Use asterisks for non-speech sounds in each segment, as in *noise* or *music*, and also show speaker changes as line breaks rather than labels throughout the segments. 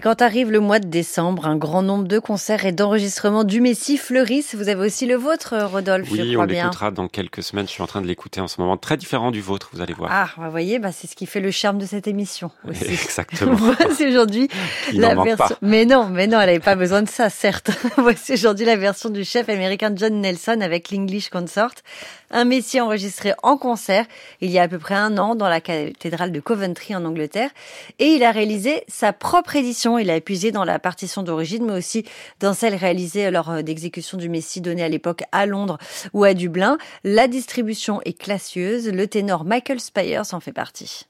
Et quand arrive le mois de décembre, un grand nombre de concerts et d'enregistrements du Messie fleurissent. Vous avez aussi le vôtre, Rodolphe,
oui,
je crois
on l'écoutera dans quelques semaines. Je suis en train de l'écouter en ce moment. Très différent du vôtre, vous allez voir.
Ah, vous voyez, bah, c'est ce qui fait le charme de cette émission *laughs* aussi.
Exactement. *laughs*
Voici aujourd'hui la version... Mais non, mais non, elle n'avait pas besoin de ça, certes. *laughs* Voici aujourd'hui la version du chef américain John Nelson avec l'English Consort. Un Messie enregistré en concert il y a à peu près un an dans la cathédrale de Coventry en Angleterre. Et il a réalisé sa propre édition. Il a épuisé dans la partition d'origine, mais aussi dans celle réalisée lors euh, d'exécution du Messie donnée à l'époque à Londres ou à Dublin. La distribution est classieuse. Le ténor Michael Spires en fait partie.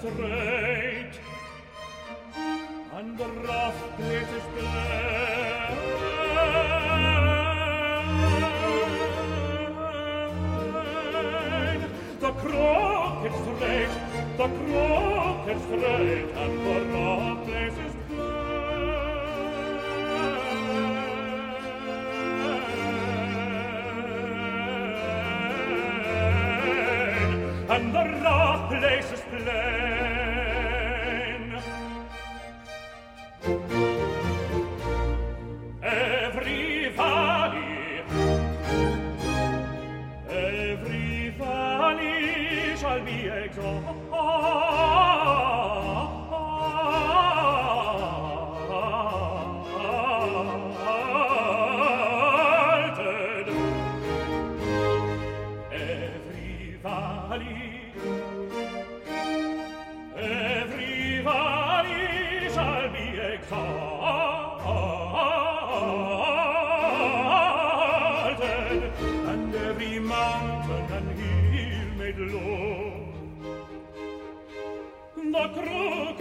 straight. And the rough places plain the crooked straight the crooked straight and the Everybody. Everybody shall be exalted. Every valley,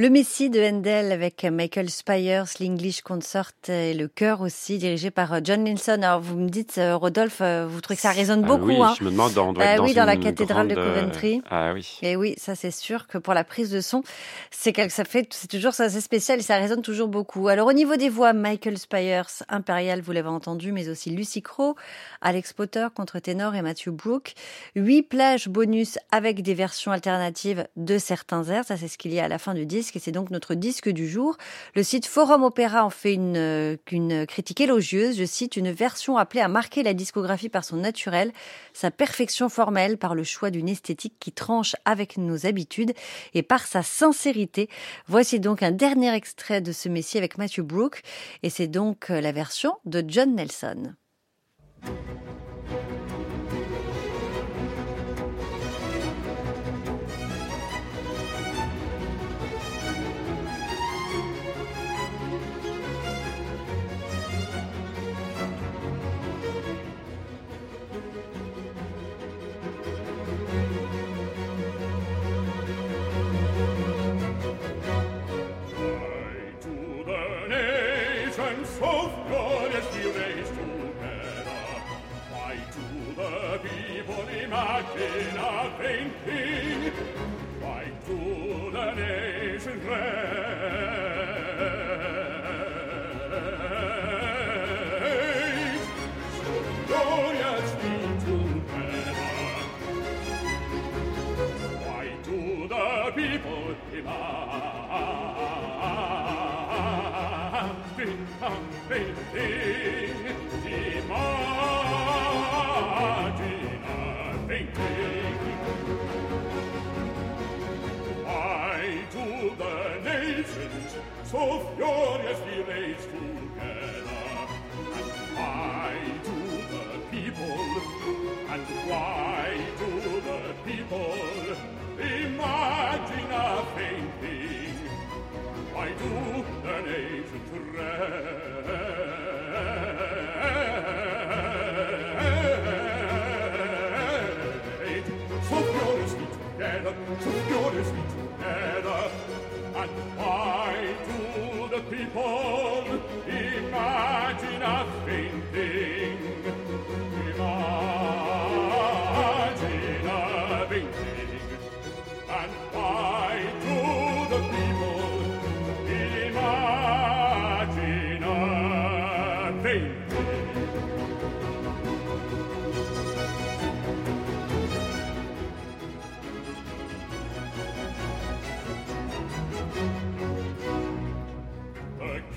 Le Messie de Handel avec Michael Spires, l'English Consort et le chœur aussi dirigé par John Nelson. Alors vous me dites, euh, Rodolphe, euh, vous trouvez que ça résonne
Ah
beaucoup
oui,
hein
je me demande, on doit
Ah
dans
oui, dans la cathédrale de
grande, euh,
Coventry.
Ah oui.
Et oui, ça c'est sûr que pour la prise de son, c'est quelque ça fait, c'est toujours ça, assez spécial et ça résonne toujours beaucoup. Alors au niveau des voix, Michael Spires, Imperial, vous l'avez entendu, mais aussi Lucy Crowe, Alex Potter, contre-ténor et Matthew Brook. Huit plages bonus avec des versions alternatives de certains airs. Ça c'est ce qu'il y a à la fin du disque et c'est donc notre disque du jour. Le site Forum Opéra en fait une, euh, une critique élogieuse. Je cite une version appelée à marquer la discographie par son naturel, sa perfection formelle, par le choix d'une esthétique qui tranche avec nos habitudes et par sa sincérité. Voici donc un dernier extrait de ce Messie avec Matthew Brook et c'est donc euh, la version de John Nelson.
Nations so furiously race together? And why do the people, and why do the people imagine a fainting? Why do the nations rage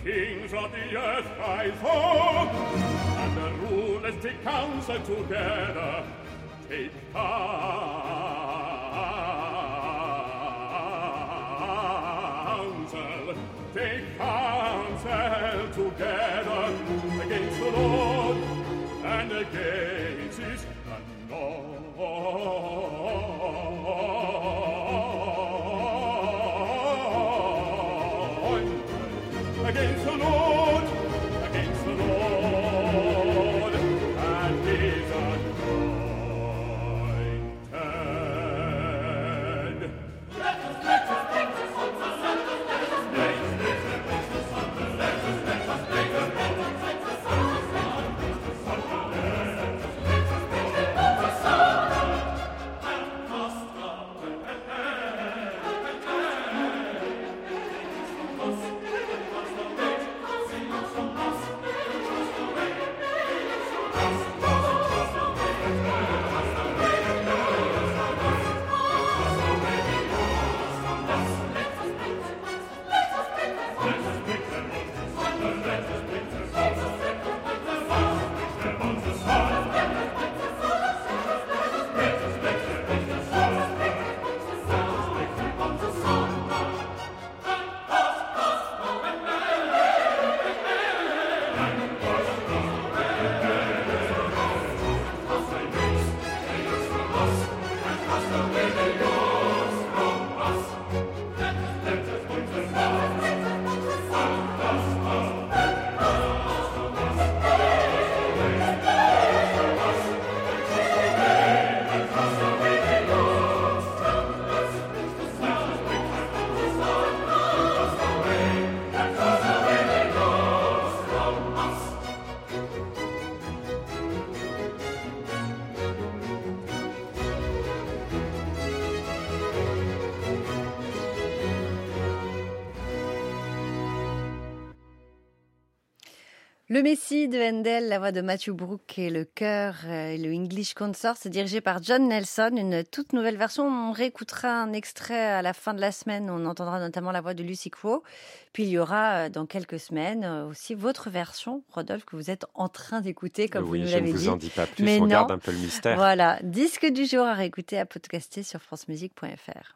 kings of the earth rise up, and the rulers take counsel together. Take counsel, take counsel together the Lord and against
Le Messie de Handel, la voix de Matthew Brook et le chœur euh, et le English Consort, c'est dirigé par John Nelson, une toute nouvelle version. On réécoutera un extrait à la fin de la semaine. On entendra notamment la voix de Lucy Crowe. Puis il y aura euh, dans quelques semaines euh, aussi votre version, Rodolphe, que vous êtes en train d'écouter, comme
oui,
vous nous
je ne
l'avez
vous
dit.
en dis pas plus,
Mais
on
non.
garde un peu le mystère.
Voilà, disque du jour à réécouter à podcaster sur francemusique.fr.